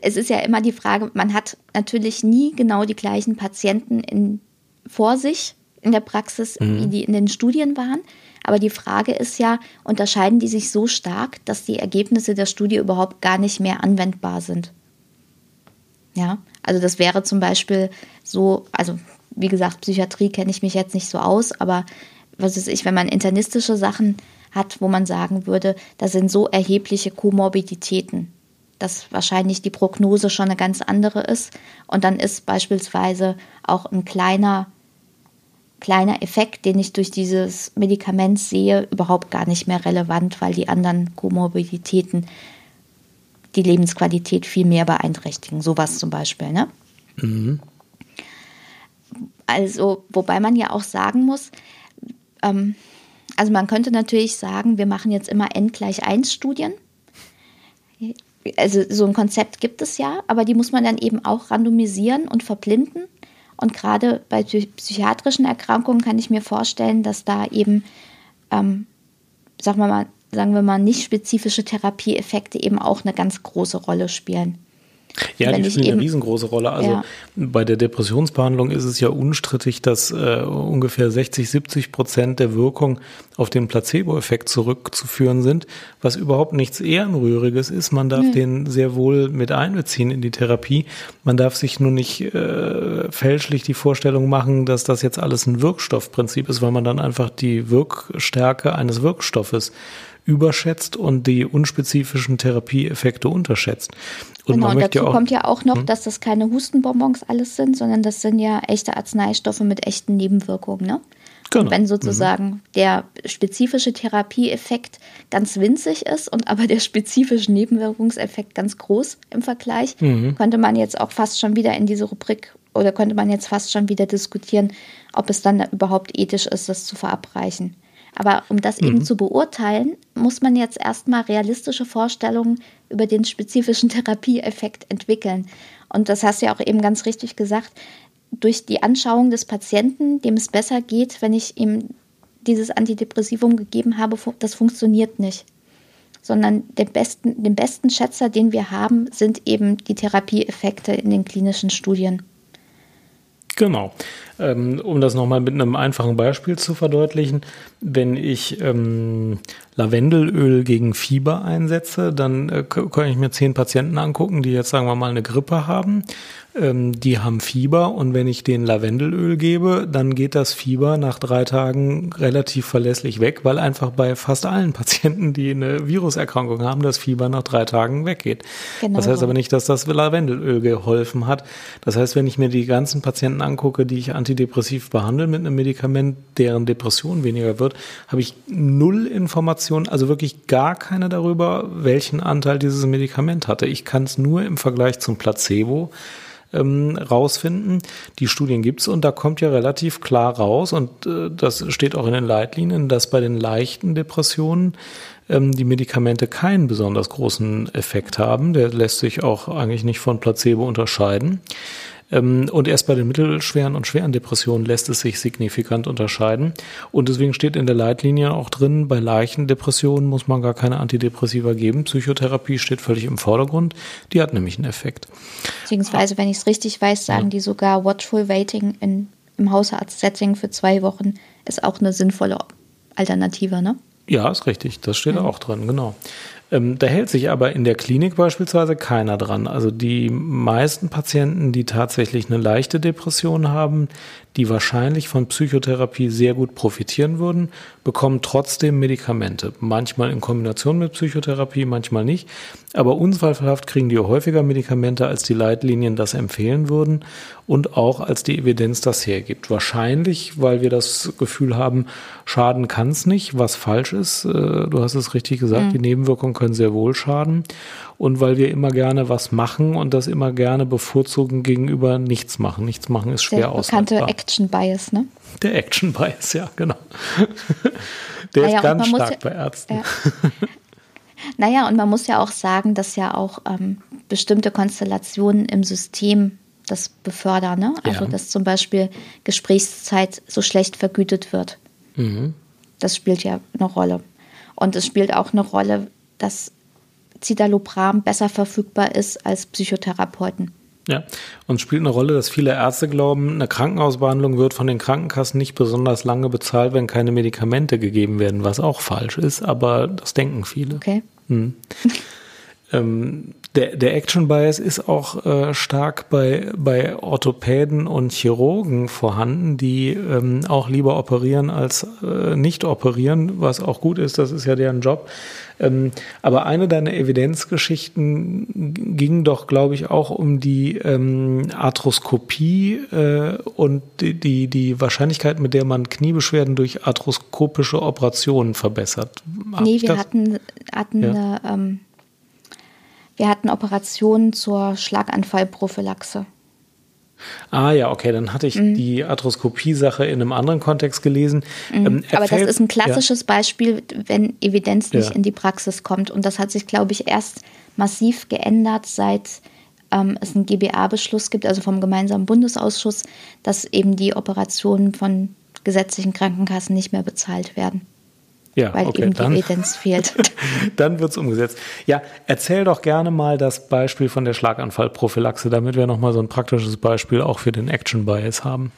es ist ja immer die Frage, man hat natürlich nie genau die gleichen Patienten in, vor sich in der Praxis, mhm. wie die in den Studien waren. Aber die Frage ist ja, unterscheiden die sich so stark, dass die Ergebnisse der Studie überhaupt gar nicht mehr anwendbar sind? Ja, also das wäre zum Beispiel so, also wie gesagt, Psychiatrie kenne ich mich jetzt nicht so aus, aber was weiß ich, wenn man internistische Sachen hat, wo man sagen würde, da sind so erhebliche Komorbiditäten, dass wahrscheinlich die Prognose schon eine ganz andere ist. Und dann ist beispielsweise auch ein kleiner kleiner Effekt, den ich durch dieses Medikament sehe, überhaupt gar nicht mehr relevant, weil die anderen Komorbiditäten die Lebensqualität viel mehr beeinträchtigen. Sowas zum Beispiel. Ne? Mhm. Also, wobei man ja auch sagen muss, ähm, also man könnte natürlich sagen, wir machen jetzt immer N gleich 1 Studien. Also so ein Konzept gibt es ja, aber die muss man dann eben auch randomisieren und verblinden. Und gerade bei psychiatrischen Erkrankungen kann ich mir vorstellen, dass da eben, ähm, sagen wir mal, sagen wir mal, nicht spezifische Therapieeffekte eben auch eine ganz große Rolle spielen. Ja, die spielen eine riesengroße Rolle. Also ja. bei der Depressionsbehandlung ist es ja unstrittig, dass äh, ungefähr 60, 70 Prozent der Wirkung auf den Placebo-Effekt zurückzuführen sind, was überhaupt nichts Ehrenrühriges ist. Man darf mhm. den sehr wohl mit einbeziehen in die Therapie. Man darf sich nur nicht äh, fälschlich die Vorstellung machen, dass das jetzt alles ein Wirkstoffprinzip ist, weil man dann einfach die Wirkstärke eines Wirkstoffes überschätzt und die unspezifischen Therapieeffekte unterschätzt. Und genau, und dazu ja auch, kommt ja auch noch, hm? dass das keine Hustenbonbons alles sind, sondern das sind ja echte Arzneistoffe mit echten Nebenwirkungen. Ne? Genau. Und wenn sozusagen mhm. der spezifische Therapieeffekt ganz winzig ist und aber der spezifische Nebenwirkungseffekt ganz groß im Vergleich, mhm. könnte man jetzt auch fast schon wieder in diese Rubrik oder könnte man jetzt fast schon wieder diskutieren, ob es dann überhaupt ethisch ist, das zu verabreichen. Aber um das mhm. eben zu beurteilen, muss man jetzt erstmal realistische Vorstellungen über den spezifischen Therapieeffekt entwickeln. Und das hast du ja auch eben ganz richtig gesagt, durch die Anschauung des Patienten, dem es besser geht, wenn ich ihm dieses Antidepressivum gegeben habe, das funktioniert nicht. Sondern den besten, den besten Schätzer, den wir haben, sind eben die Therapieeffekte in den klinischen Studien. Genau. Ähm, um das nochmal mit einem einfachen Beispiel zu verdeutlichen, wenn ich ähm, Lavendelöl gegen Fieber einsetze, dann äh, kann ich mir zehn Patienten angucken, die jetzt sagen wir mal eine Grippe haben ähm, die haben Fieber und wenn ich denen Lavendelöl gebe, dann geht das Fieber nach drei Tagen relativ verlässlich weg, weil einfach bei fast allen Patienten, die eine Viruserkrankung haben, das Fieber nach drei Tagen weggeht. Genau. Das heißt aber nicht, dass das Lavendelöl geholfen hat. Das heißt, wenn ich mir die ganzen Patienten angucke, die ich an antidepressiv behandeln mit einem Medikament, deren Depression weniger wird, habe ich null Informationen, also wirklich gar keine darüber, welchen Anteil dieses Medikament hatte. Ich kann es nur im Vergleich zum Placebo ähm, rausfinden. Die Studien gibt's und da kommt ja relativ klar raus und äh, das steht auch in den Leitlinien, dass bei den leichten Depressionen ähm, die Medikamente keinen besonders großen Effekt haben. Der lässt sich auch eigentlich nicht von Placebo unterscheiden. Ähm, und erst bei den mittelschweren und schweren Depressionen lässt es sich signifikant unterscheiden. Und deswegen steht in der Leitlinie auch drin, bei leichten Depressionen muss man gar keine Antidepressiva geben. Psychotherapie steht völlig im Vordergrund. Die hat nämlich einen Effekt. Beziehungsweise, wenn ich es richtig weiß, sagen ja. die sogar Watchful Waiting in, im Hausarzt-Setting für zwei Wochen ist auch eine sinnvolle Alternative, ne? Ja, ist richtig. Das steht mhm. auch drin, genau. Ähm, da hält sich aber in der Klinik beispielsweise keiner dran. Also die meisten Patienten, die tatsächlich eine leichte Depression haben, die wahrscheinlich von Psychotherapie sehr gut profitieren würden, bekommen trotzdem Medikamente. Manchmal in Kombination mit Psychotherapie, manchmal nicht. Aber unzweifelhaft kriegen die häufiger Medikamente, als die Leitlinien das empfehlen würden und auch als die Evidenz das hergibt. Wahrscheinlich, weil wir das Gefühl haben, schaden kann es nicht, was falsch ist. Äh, du hast es richtig gesagt, mhm. die Nebenwirkungen können sehr wohl schaden und weil wir immer gerne was machen und das immer gerne bevorzugen gegenüber nichts machen. Nichts machen ist schwer Der bekannte Action Bias, ne? Der Action Bias, ja, genau. Der naja, ist ganz stark ja, bei Ärzten. Ja. Naja, und man muss ja auch sagen, dass ja auch ähm, bestimmte Konstellationen im System das befördern. Ne? Also, ja. dass zum Beispiel Gesprächszeit so schlecht vergütet wird. Mhm. Das spielt ja eine Rolle. Und es spielt auch eine Rolle, dass Citalopram besser verfügbar ist als Psychotherapeuten. Ja, und spielt eine Rolle, dass viele Ärzte glauben, eine Krankenhausbehandlung wird von den Krankenkassen nicht besonders lange bezahlt, wenn keine Medikamente gegeben werden, was auch falsch ist, aber das denken viele. Okay. Hm. ähm, der, der Action Bias ist auch äh, stark bei, bei Orthopäden und Chirurgen vorhanden, die ähm, auch lieber operieren als äh, nicht operieren, was auch gut ist, das ist ja deren Job. Ähm, aber eine deiner Evidenzgeschichten ging doch, glaube ich, auch um die ähm, Arthroskopie äh, und die, die, die Wahrscheinlichkeit, mit der man Kniebeschwerden durch arthroskopische Operationen verbessert. Hab nee, wir das? hatten, hatten ja. eine, ähm, wir hatten Operationen zur Schlaganfallprophylaxe. Ah ja, okay, dann hatte ich mhm. die Arthroskopie-Sache in einem anderen Kontext gelesen. Mhm. Ähm, Aber das ist ein klassisches ja. Beispiel, wenn Evidenz nicht ja. in die Praxis kommt. Und das hat sich, glaube ich, erst massiv geändert, seit ähm, es einen GBA-Beschluss gibt, also vom gemeinsamen Bundesausschuss, dass eben die Operationen von gesetzlichen Krankenkassen nicht mehr bezahlt werden. Ja, weil okay, eben die Evidenz fehlt. dann wird es umgesetzt. Ja, erzähl doch gerne mal das Beispiel von der Schlaganfallprophylaxe, damit wir nochmal so ein praktisches Beispiel auch für den Action Bias haben.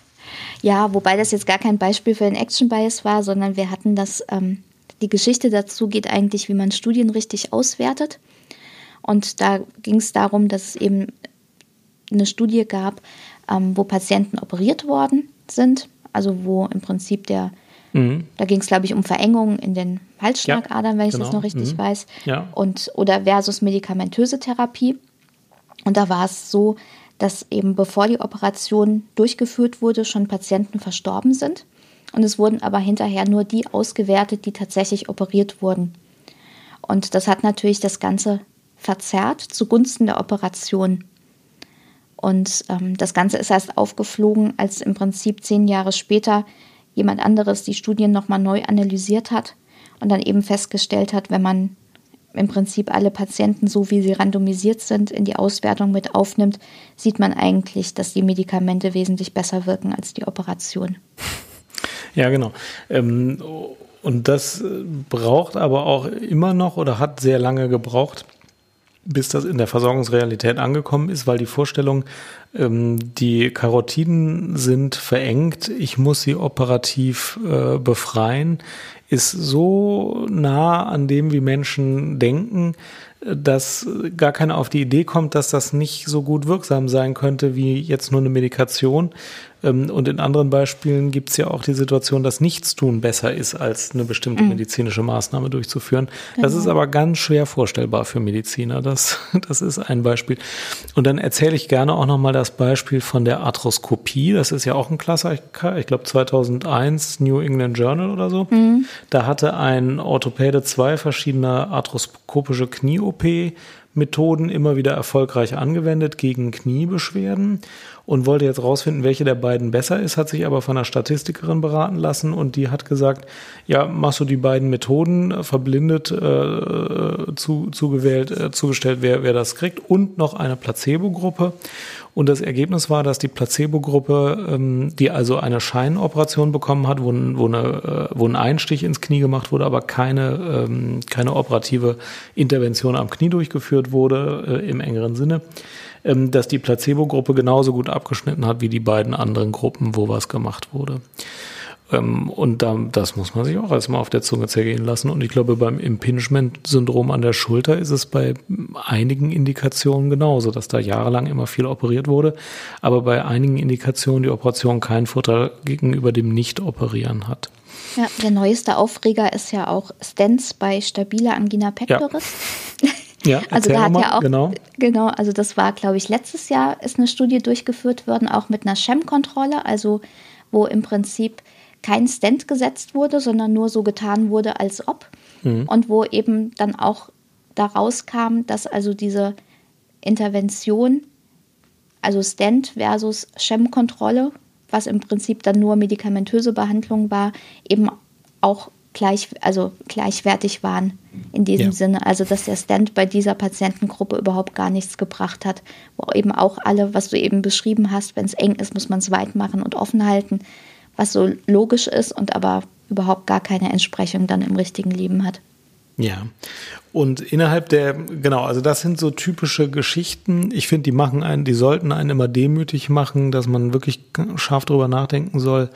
Ja, wobei das jetzt gar kein Beispiel für den Action Bias war, sondern wir hatten das, ähm, die Geschichte dazu geht eigentlich, wie man Studien richtig auswertet. Und da ging es darum, dass es eben eine Studie gab, ähm, wo Patienten operiert worden sind, also wo im Prinzip der Mhm. Da ging es, glaube ich, um Verengungen in den Halsschlagadern, ja, wenn ich genau. das noch richtig mhm. weiß. Ja. Und, oder versus medikamentöse Therapie. Und da war es so, dass eben bevor die Operation durchgeführt wurde, schon Patienten verstorben sind. Und es wurden aber hinterher nur die ausgewertet, die tatsächlich operiert wurden. Und das hat natürlich das Ganze verzerrt zugunsten der Operation. Und ähm, das Ganze ist erst aufgeflogen, als im Prinzip zehn Jahre später jemand anderes die Studien nochmal neu analysiert hat und dann eben festgestellt hat, wenn man im Prinzip alle Patienten, so wie sie randomisiert sind, in die Auswertung mit aufnimmt, sieht man eigentlich, dass die Medikamente wesentlich besser wirken als die Operation. Ja, genau. Ähm, und das braucht aber auch immer noch oder hat sehr lange gebraucht, bis das in der Versorgungsrealität angekommen ist, weil die Vorstellung, ähm, die Karotiden sind verengt, ich muss sie operativ äh, befreien, ist so nah an dem, wie Menschen denken, dass gar keiner auf die Idee kommt, dass das nicht so gut wirksam sein könnte wie jetzt nur eine Medikation. Ähm, und in anderen Beispielen gibt es ja auch die Situation, dass Nichtstun besser ist, als eine bestimmte mhm. medizinische Maßnahme durchzuführen. Genau. Das ist aber ganz schwer vorstellbar für Mediziner. Das, das ist ein Beispiel. Und dann erzähle ich gerne auch nochmal das Beispiel von der Arthroskopie. Das ist ja auch ein Klassiker. Ich glaube 2001 New England Journal oder so. Mhm. Da hatte ein Orthopäde zwei verschiedene arthroskopische Knie-OP Methoden immer wieder erfolgreich angewendet gegen Kniebeschwerden und wollte jetzt rausfinden, welche der beiden besser ist, hat sich aber von einer Statistikerin beraten lassen und die hat gesagt, ja, machst du die beiden Methoden äh, verblindet äh, zu, zugewählt, äh, zugestellt, wer, wer das kriegt und noch eine Placebo-Gruppe. Und das Ergebnis war, dass die Placebo-Gruppe, ähm, die also eine Scheinoperation bekommen hat, wo, wo, eine, äh, wo ein Einstich ins Knie gemacht wurde, aber keine, ähm, keine operative Intervention am Knie durchgeführt wurde äh, im engeren Sinne, ähm, dass die Placebo-Gruppe genauso gut abgeschnitten hat wie die beiden anderen Gruppen, wo was gemacht wurde. Ähm, und da, das muss man sich auch erstmal auf der Zunge zergehen lassen. Und ich glaube, beim Impingement-Syndrom an der Schulter ist es bei einigen Indikationen genauso, dass da jahrelang immer viel operiert wurde, aber bei einigen Indikationen die Operation keinen Vorteil gegenüber dem Nicht-Operieren hat. Ja, der neueste Aufreger ist ja auch Stents bei stabiler Angina pectoris. Ja. Ja, also da hat mal, ja auch genau. genau, also das war, glaube ich, letztes Jahr ist eine Studie durchgeführt worden, auch mit einer Schem-Kontrolle, also wo im Prinzip kein Stent gesetzt wurde, sondern nur so getan wurde, als ob. Mhm. Und wo eben dann auch daraus kam, dass also diese Intervention, also Stent versus Schem-Kontrolle, was im Prinzip dann nur medikamentöse Behandlung war, eben auch gleich, also gleichwertig waren in diesem ja. Sinne. Also dass der Stent bei dieser Patientengruppe überhaupt gar nichts gebracht hat, wo eben auch alle, was du eben beschrieben hast, wenn es eng ist, muss man es weit machen und offen halten was so logisch ist und aber überhaupt gar keine Entsprechung dann im richtigen Leben hat. Ja. Und innerhalb der, genau, also das sind so typische Geschichten. Ich finde, die machen einen, die sollten einen immer demütig machen, dass man wirklich scharf darüber nachdenken soll,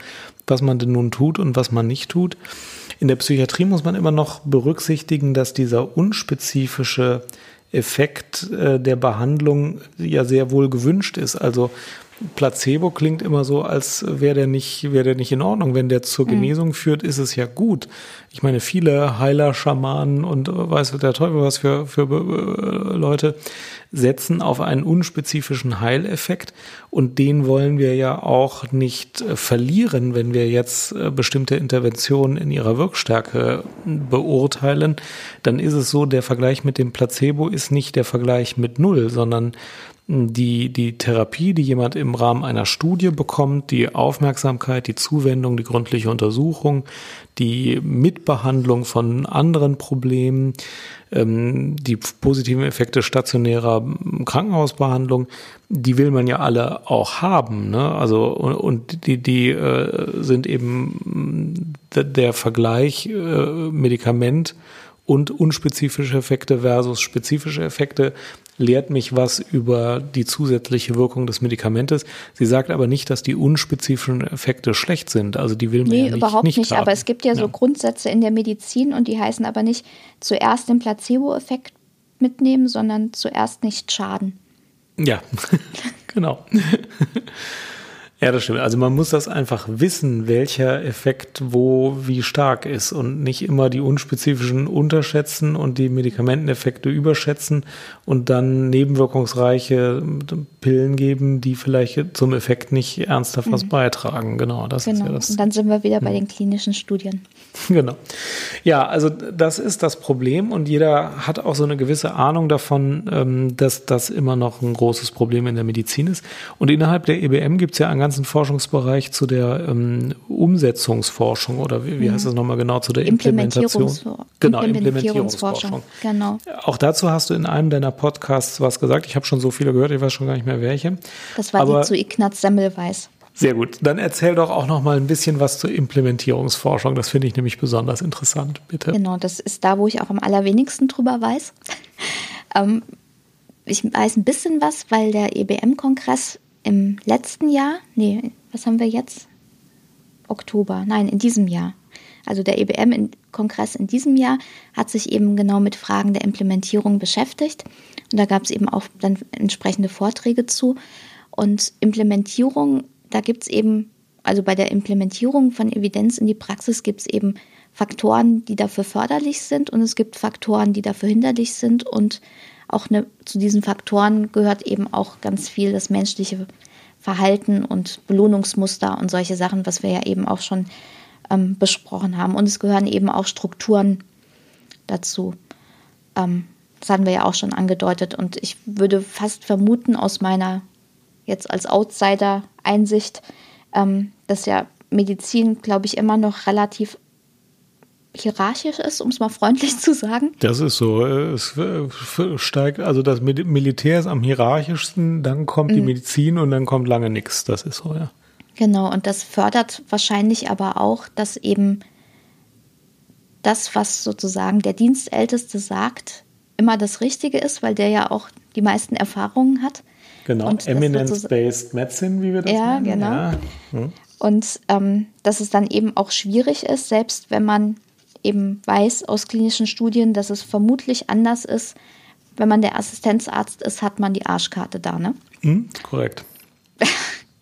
was man denn nun tut und was man nicht tut. In der Psychiatrie muss man immer noch berücksichtigen, dass dieser unspezifische Effekt äh, der Behandlung ja sehr wohl gewünscht ist. Also Placebo klingt immer so, als wäre der nicht, wäre der nicht in Ordnung. Wenn der zur mhm. Genesung mhm. führt, ist es ja gut. Ich meine, viele Heiler, Schamanen und äh, weiß der Teufel was für, für äh, Leute setzen auf einen unspezifischen Heileffekt und den wollen wir ja auch nicht äh, verlieren, wenn wir jetzt bestimmte Interventionen in ihrer Wirkstärke beurteilen. Dann ist es so, der Vergleich mit dem Placebo ist nicht der Vergleich mit Null, sondern die, die Therapie, die jemand im Rahmen einer Studie bekommt, die Aufmerksamkeit, die Zuwendung, die gründliche Untersuchung, die Mitbehandlung von anderen Problemen, ähm, die positiven Effekte stationärer Krankenhausbehandlung, die will man ja alle auch haben. Ne? Also und, die, die äh, sind eben der Vergleich äh, Medikament und unspezifische Effekte versus spezifische Effekte lehrt mich was über die zusätzliche Wirkung des Medikamentes. Sie sagt aber nicht, dass die unspezifischen Effekte schlecht sind. Also die will man nee, ja nicht, überhaupt nicht, nicht aber es gibt ja, ja so Grundsätze in der Medizin und die heißen aber nicht zuerst den Placebo-Effekt mitnehmen, sondern zuerst nicht schaden. Ja, genau. Ja, das stimmt. Also man muss das einfach wissen, welcher Effekt wo wie stark ist und nicht immer die unspezifischen unterschätzen und die Medikamenteneffekte überschätzen und dann nebenwirkungsreiche Pillen geben, die vielleicht zum Effekt nicht ernsthaft mhm. was beitragen. Genau, das genau. ist ja das. Und dann sind wir wieder bei den klinischen Studien. Genau. Ja, also das ist das Problem und jeder hat auch so eine gewisse Ahnung davon, ähm, dass das immer noch ein großes Problem in der Medizin ist. Und innerhalb der EBM gibt es ja einen ganzen Forschungsbereich zu der ähm, Umsetzungsforschung oder wie, wie heißt das nochmal genau, zu der Implementation. Genau, Implementierungsforschung. Genau. Auch dazu hast du in einem deiner Podcasts was gesagt. Ich habe schon so viele gehört, ich weiß schon gar nicht mehr welche. Das war Aber die zu Ignaz Semmelweis. Sehr gut. Dann erzähl doch auch noch mal ein bisschen was zur Implementierungsforschung. Das finde ich nämlich besonders interessant, bitte. Genau, das ist da, wo ich auch am allerwenigsten drüber weiß. ähm, ich weiß ein bisschen was, weil der EBM-Kongress im letzten Jahr, nee, was haben wir jetzt? Oktober, nein, in diesem Jahr. Also der EBM-Kongress in diesem Jahr hat sich eben genau mit Fragen der Implementierung beschäftigt. Und da gab es eben auch dann entsprechende Vorträge zu. Und Implementierung da gibt es eben, also bei der Implementierung von Evidenz in die Praxis gibt es eben Faktoren, die dafür förderlich sind und es gibt Faktoren, die dafür hinderlich sind und auch eine, zu diesen Faktoren gehört eben auch ganz viel das menschliche Verhalten und Belohnungsmuster und solche Sachen, was wir ja eben auch schon ähm, besprochen haben. Und es gehören eben auch Strukturen dazu. Ähm, das hatten wir ja auch schon angedeutet. Und ich würde fast vermuten, aus meiner jetzt als Outsider-Einsicht, ähm, dass ja Medizin, glaube ich, immer noch relativ hierarchisch ist, um es mal freundlich zu sagen. Das ist so. Es steigt, also das Militär ist am hierarchischsten, dann kommt mhm. die Medizin und dann kommt lange nichts. Das ist so, ja. Genau, und das fördert wahrscheinlich aber auch, dass eben das, was sozusagen der Dienstälteste sagt, immer das Richtige ist, weil der ja auch die meisten Erfahrungen hat. Genau, Eminence-Based Medicine, wie wir das ja, nennen. Genau. Ja, genau. Und ähm, dass es dann eben auch schwierig ist, selbst wenn man eben weiß aus klinischen Studien, dass es vermutlich anders ist, wenn man der Assistenzarzt ist, hat man die Arschkarte da, ne? Hm, korrekt.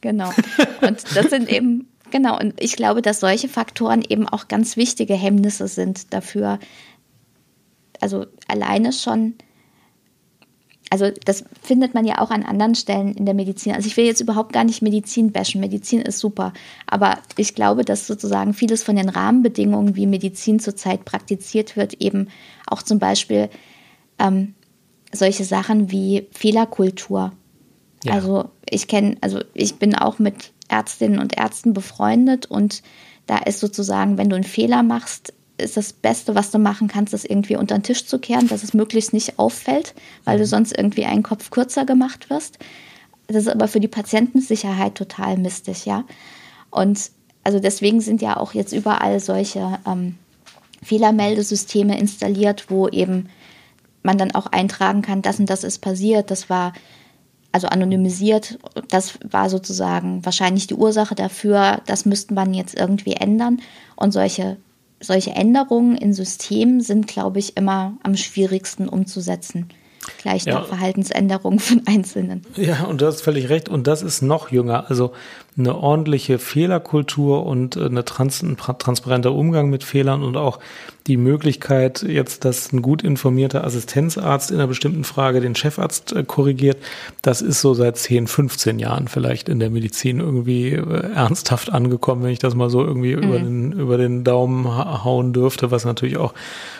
genau. Und das sind eben Genau, und ich glaube, dass solche Faktoren eben auch ganz wichtige Hemmnisse sind dafür. Also alleine schon, also das findet man ja auch an anderen Stellen in der Medizin. Also ich will jetzt überhaupt gar nicht Medizin bashen. Medizin ist super. Aber ich glaube, dass sozusagen vieles von den Rahmenbedingungen, wie Medizin zurzeit praktiziert wird, eben auch zum Beispiel ähm, solche Sachen wie Fehlerkultur. Ja. Also ich kenne, also ich bin auch mit Ärztinnen und Ärzten befreundet und da ist sozusagen, wenn du einen Fehler machst, ist das Beste, was du machen kannst, das irgendwie unter den Tisch zu kehren, dass es möglichst nicht auffällt, weil du mhm. sonst irgendwie einen Kopf kürzer gemacht wirst. Das ist aber für die Patientensicherheit total mistig, ja. Und also deswegen sind ja auch jetzt überall solche ähm, Fehlermeldesysteme installiert, wo eben man dann auch eintragen kann, das und das ist passiert, das war also anonymisiert. Das war sozusagen wahrscheinlich die Ursache dafür. Das müsste man jetzt irgendwie ändern. Und solche, solche Änderungen in Systemen sind, glaube ich, immer am schwierigsten umzusetzen gleich ja. Verhaltensänderungen von Einzelnen. Ja, und du hast völlig recht. Und das ist noch jünger. Also eine ordentliche Fehlerkultur und äh, eine trans ein transparenter Umgang mit Fehlern und auch die Möglichkeit jetzt, dass ein gut informierter Assistenzarzt in einer bestimmten Frage den Chefarzt äh, korrigiert, das ist so seit 10, 15 Jahren vielleicht in der Medizin irgendwie äh, ernsthaft angekommen, wenn ich das mal so irgendwie mhm. über, den, über den Daumen hauen dürfte, was natürlich auch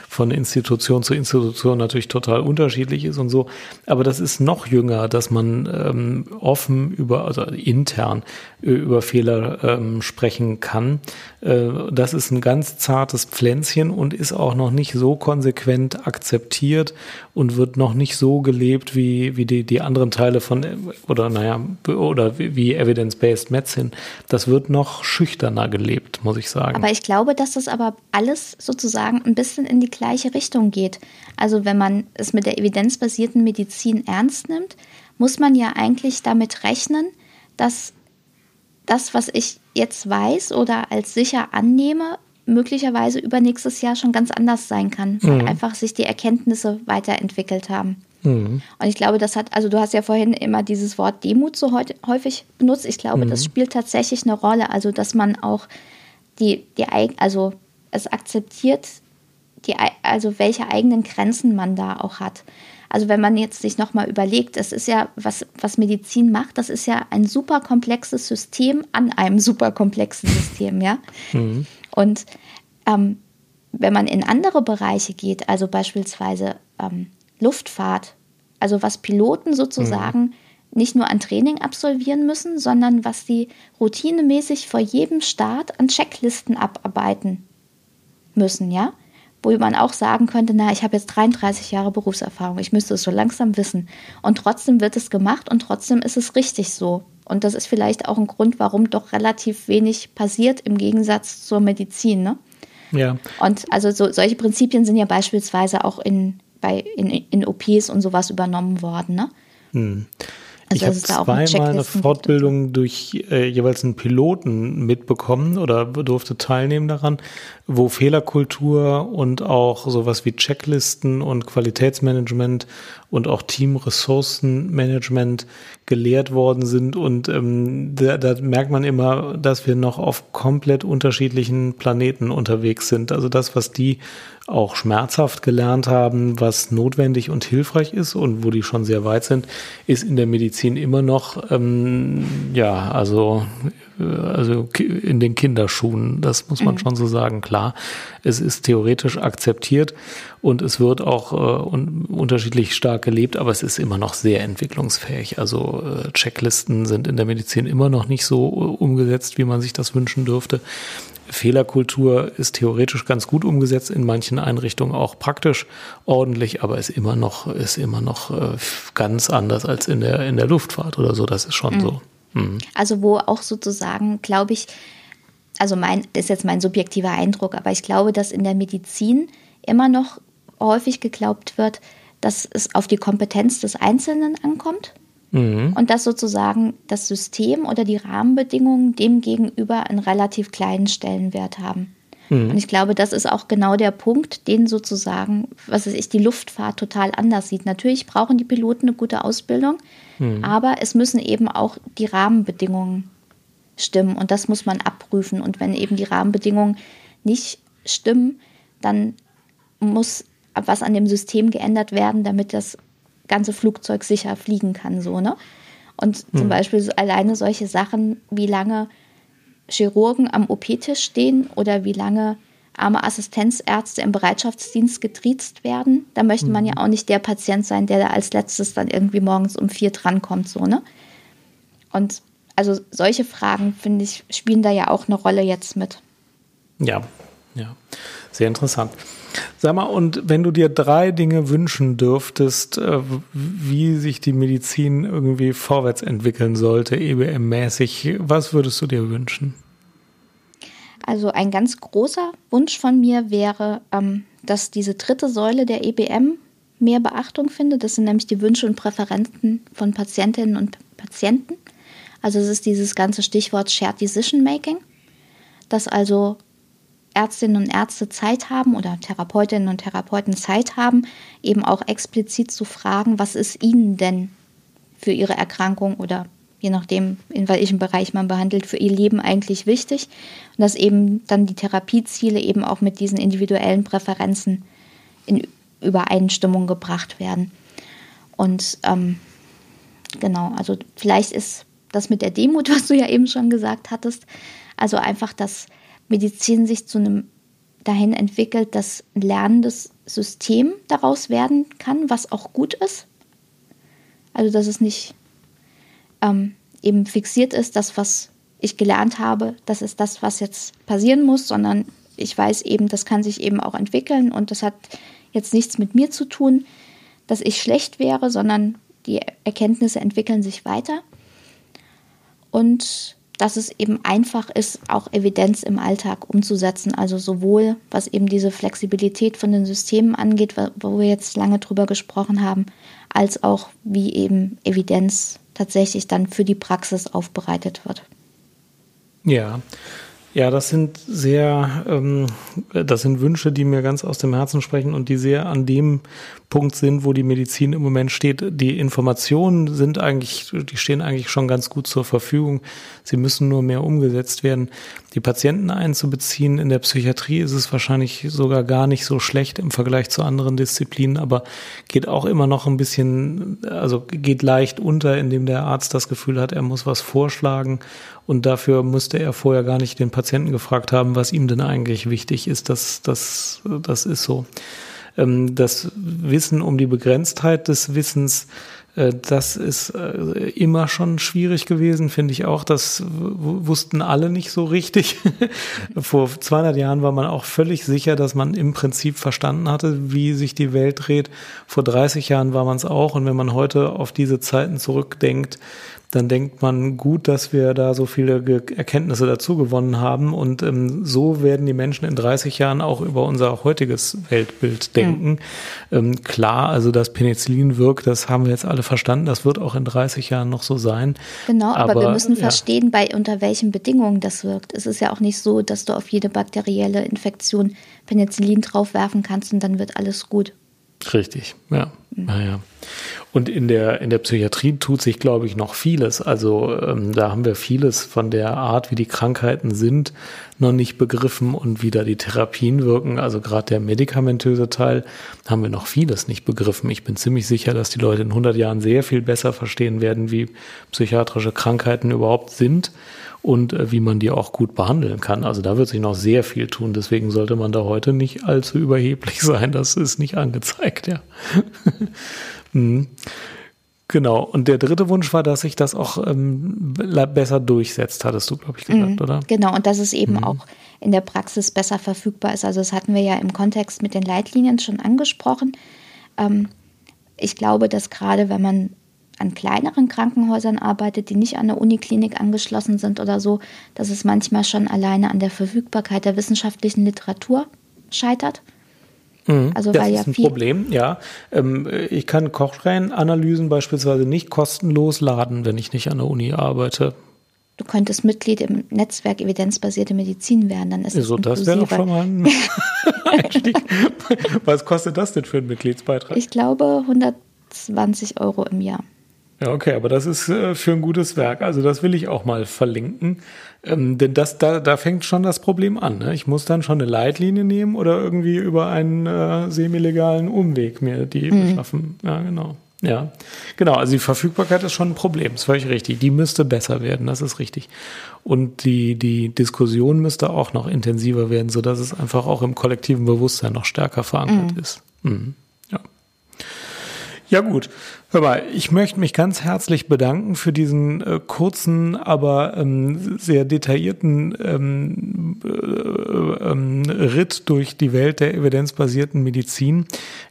von Institution zu Institution natürlich total unterschiedlich ist und so. Aber das ist noch jünger, dass man ähm, offen über, also intern über Fehler ähm, sprechen kann. Äh, das ist ein ganz zartes Pflänzchen und ist auch noch nicht so konsequent akzeptiert und wird noch nicht so gelebt wie, wie die, die anderen Teile von, oder naja, oder wie Evidence-Based Medicine. Das wird noch schüchterner gelebt, muss ich sagen. Aber ich glaube, dass das aber alles sozusagen ein bisschen in die gleiche Richtung geht. Also wenn man es mit der evidenzbasierten Medizin ernst nimmt, muss man ja eigentlich damit rechnen, dass das, was ich jetzt weiß oder als sicher annehme, möglicherweise übernächstes Jahr schon ganz anders sein kann, weil mhm. einfach sich die Erkenntnisse weiterentwickelt haben. Mhm. Und ich glaube, das hat, also du hast ja vorhin immer dieses Wort Demut so häufig benutzt. Ich glaube, mhm. das spielt tatsächlich eine Rolle. Also, dass man auch die, die also es akzeptiert, die, also welche eigenen Grenzen man da auch hat. Also wenn man jetzt sich nochmal überlegt, das ist ja, was, was Medizin macht, das ist ja ein super komplexes System an einem super komplexen System, ja. Mhm. Und ähm, wenn man in andere Bereiche geht, also beispielsweise ähm, Luftfahrt, also was Piloten sozusagen mhm. nicht nur an Training absolvieren müssen, sondern was sie routinemäßig vor jedem Start an Checklisten abarbeiten müssen, ja wo man auch sagen könnte, na, ich habe jetzt 33 Jahre Berufserfahrung, ich müsste es so langsam wissen. Und trotzdem wird es gemacht und trotzdem ist es richtig so. Und das ist vielleicht auch ein Grund, warum doch relativ wenig passiert im Gegensatz zur Medizin. Ne? Ja. Und also so, solche Prinzipien sind ja beispielsweise auch in, bei, in, in OPs und sowas übernommen worden. Ne? Hm. Also ich habe zweimal eine Fortbildung durch äh, jeweils einen Piloten mitbekommen oder durfte teilnehmen daran, wo Fehlerkultur und auch sowas wie Checklisten und Qualitätsmanagement und auch Teamressourcenmanagement gelehrt worden sind. Und ähm, da, da merkt man immer, dass wir noch auf komplett unterschiedlichen Planeten unterwegs sind. Also das, was die auch schmerzhaft gelernt haben, was notwendig und hilfreich ist und wo die schon sehr weit sind, ist in der Medizin immer noch, ähm, ja, also, äh, also in den Kinderschuhen. Das muss man mhm. schon so sagen. Klar, es ist theoretisch akzeptiert und es wird auch äh, un unterschiedlich stark gelebt, aber es ist immer noch sehr entwicklungsfähig. Also äh, Checklisten sind in der Medizin immer noch nicht so äh, umgesetzt, wie man sich das wünschen dürfte. Fehlerkultur ist theoretisch ganz gut umgesetzt, in manchen Einrichtungen auch praktisch ordentlich, aber ist immer noch, ist immer noch äh, ganz anders als in der, in der Luftfahrt oder so. Das ist schon mhm. so. Mhm. Also, wo auch sozusagen, glaube ich, also mein, ist jetzt mein subjektiver Eindruck, aber ich glaube, dass in der Medizin immer noch häufig geglaubt wird, dass es auf die Kompetenz des Einzelnen ankommt. Mhm. Und dass sozusagen das System oder die Rahmenbedingungen dem gegenüber einen relativ kleinen Stellenwert haben. Mhm. Und ich glaube, das ist auch genau der Punkt, den sozusagen, was weiß ich, die Luftfahrt total anders sieht. Natürlich brauchen die Piloten eine gute Ausbildung, mhm. aber es müssen eben auch die Rahmenbedingungen stimmen und das muss man abprüfen. Und wenn eben die Rahmenbedingungen nicht stimmen, dann muss was an dem System geändert werden, damit das ganze Flugzeug sicher fliegen kann, so, ne? Und zum hm. Beispiel so alleine solche Sachen, wie lange Chirurgen am OP-Tisch stehen oder wie lange arme Assistenzärzte im Bereitschaftsdienst getriezt werden. Da möchte man ja hm. auch nicht der Patient sein, der da als letztes dann irgendwie morgens um vier drankommt, so, ne? Und also solche Fragen, finde ich, spielen da ja auch eine Rolle jetzt mit. Ja, ja, sehr interessant. Sag mal, und wenn du dir drei Dinge wünschen dürftest, äh, wie sich die Medizin irgendwie vorwärts entwickeln sollte, EBM-mäßig, was würdest du dir wünschen? Also ein ganz großer Wunsch von mir wäre, ähm, dass diese dritte Säule der EBM mehr Beachtung findet. Das sind nämlich die Wünsche und Präferenzen von Patientinnen und Patienten. Also es ist dieses ganze Stichwort Shared Decision Making, dass also Ärztinnen und Ärzte Zeit haben oder Therapeutinnen und Therapeuten Zeit haben, eben auch explizit zu fragen, was ist ihnen denn für ihre Erkrankung oder je nachdem, in welchem Bereich man behandelt, für ihr Leben eigentlich wichtig. Und dass eben dann die Therapieziele eben auch mit diesen individuellen Präferenzen in Übereinstimmung gebracht werden. Und ähm, genau, also vielleicht ist das mit der Demut, was du ja eben schon gesagt hattest, also einfach das Medizin sich zu einem dahin entwickelt, dass ein lernendes System daraus werden kann, was auch gut ist. Also dass es nicht ähm, eben fixiert ist, das, was ich gelernt habe, das ist das, was jetzt passieren muss, sondern ich weiß eben, das kann sich eben auch entwickeln und das hat jetzt nichts mit mir zu tun, dass ich schlecht wäre, sondern die Erkenntnisse entwickeln sich weiter. Und dass es eben einfach ist, auch Evidenz im Alltag umzusetzen. Also sowohl was eben diese Flexibilität von den Systemen angeht, wo wir jetzt lange drüber gesprochen haben, als auch wie eben Evidenz tatsächlich dann für die Praxis aufbereitet wird. Ja, ja, das sind sehr, ähm, das sind Wünsche, die mir ganz aus dem Herzen sprechen und die sehr an dem Punkt sind, wo die Medizin im Moment steht. Die Informationen sind eigentlich, die stehen eigentlich schon ganz gut zur Verfügung. Sie müssen nur mehr umgesetzt werden. Die Patienten einzubeziehen in der Psychiatrie ist es wahrscheinlich sogar gar nicht so schlecht im Vergleich zu anderen Disziplinen, aber geht auch immer noch ein bisschen, also geht leicht unter, indem der Arzt das Gefühl hat, er muss was vorschlagen und dafür musste er vorher gar nicht den Patienten gefragt haben, was ihm denn eigentlich wichtig ist. Das, das, das ist so. Ähm, das Wissen um die Begrenztheit des Wissens, äh, das ist äh, immer schon schwierig gewesen, finde ich auch. Das wussten alle nicht so richtig. Vor 200 Jahren war man auch völlig sicher, dass man im Prinzip verstanden hatte, wie sich die Welt dreht. Vor 30 Jahren war man es auch. Und wenn man heute auf diese Zeiten zurückdenkt, dann denkt man gut, dass wir da so viele Erkenntnisse dazu gewonnen haben. Und ähm, so werden die Menschen in 30 Jahren auch über unser heutiges Weltbild denken. Ja. Ähm, klar, also dass Penicillin wirkt, das haben wir jetzt alle verstanden. Das wird auch in 30 Jahren noch so sein. Genau, aber, aber wir müssen ja. verstehen, bei unter welchen Bedingungen das wirkt. Es ist ja auch nicht so, dass du auf jede bakterielle Infektion Penicillin draufwerfen kannst und dann wird alles gut. Richtig, ja. Naja. Und in der, in der Psychiatrie tut sich, glaube ich, noch vieles. Also ähm, da haben wir vieles von der Art, wie die Krankheiten sind, noch nicht begriffen und wie da die Therapien wirken. Also gerade der medikamentöse Teil haben wir noch vieles nicht begriffen. Ich bin ziemlich sicher, dass die Leute in 100 Jahren sehr viel besser verstehen werden, wie psychiatrische Krankheiten überhaupt sind und äh, wie man die auch gut behandeln kann. Also da wird sich noch sehr viel tun. Deswegen sollte man da heute nicht allzu überheblich sein. Das ist nicht angezeigt, ja. mhm. Genau. Und der dritte Wunsch war, dass sich das auch ähm, besser durchsetzt, hattest du, glaube ich, gesagt, mhm, oder? Genau. Und dass es eben mhm. auch in der Praxis besser verfügbar ist. Also das hatten wir ja im Kontext mit den Leitlinien schon angesprochen. Ähm, ich glaube, dass gerade wenn man an kleineren Krankenhäusern arbeitet, die nicht an der Uniklinik angeschlossen sind oder so, dass es manchmal schon alleine an der Verfügbarkeit der wissenschaftlichen Literatur scheitert. Mhm, also das ist ja ein Problem, ja. Ähm, ich kann Kochreihenanalysen beispielsweise nicht kostenlos laden, wenn ich nicht an der Uni arbeite. Du könntest Mitglied im Netzwerk evidenzbasierte Medizin werden, dann ist es So, das wäre doch schon mal ein Einstieg. Was kostet das denn für einen Mitgliedsbeitrag? Ich glaube 120 Euro im Jahr. Ja, okay, aber das ist äh, für ein gutes Werk. Also das will ich auch mal verlinken. Ähm, denn das, da, da fängt schon das Problem an. Ne? Ich muss dann schon eine Leitlinie nehmen oder irgendwie über einen äh, semi-legalen Umweg mir die mhm. beschaffen. Ja, genau. Ja, genau. Also die Verfügbarkeit ist schon ein Problem. Das ist völlig richtig. Die müsste besser werden. Das ist richtig. Und die, die Diskussion müsste auch noch intensiver werden, so dass es einfach auch im kollektiven Bewusstsein noch stärker verankert mhm. ist. Mhm. Ja. Ja, gut. Hör mal, ich möchte mich ganz herzlich bedanken für diesen äh, kurzen, aber ähm, sehr detaillierten ähm, äh, ähm, Ritt durch die Welt der evidenzbasierten Medizin.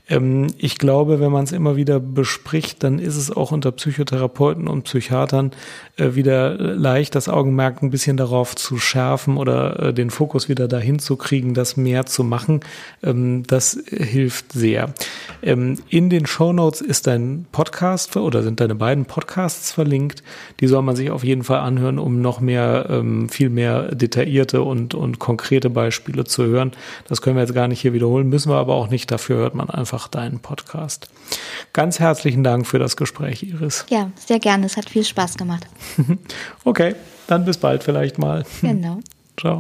Ähm, ich glaube, wenn man es immer wieder bespricht, dann ist es auch unter Psychotherapeuten und Psychiatern äh, wieder leicht, das Augenmerk ein bisschen darauf zu schärfen oder äh, den Fokus wieder dahin zu kriegen, das mehr zu machen. Ähm, das hilft sehr. Ähm, in den Show Notes ist ein Podcast Podcast oder sind deine beiden Podcasts verlinkt. Die soll man sich auf jeden Fall anhören, um noch mehr, ähm, viel mehr detaillierte und, und konkrete Beispiele zu hören. Das können wir jetzt gar nicht hier wiederholen, müssen wir aber auch nicht. Dafür hört man einfach deinen Podcast. Ganz herzlichen Dank für das Gespräch, Iris. Ja, sehr gerne. Es hat viel Spaß gemacht. okay, dann bis bald vielleicht mal. Genau. Ciao.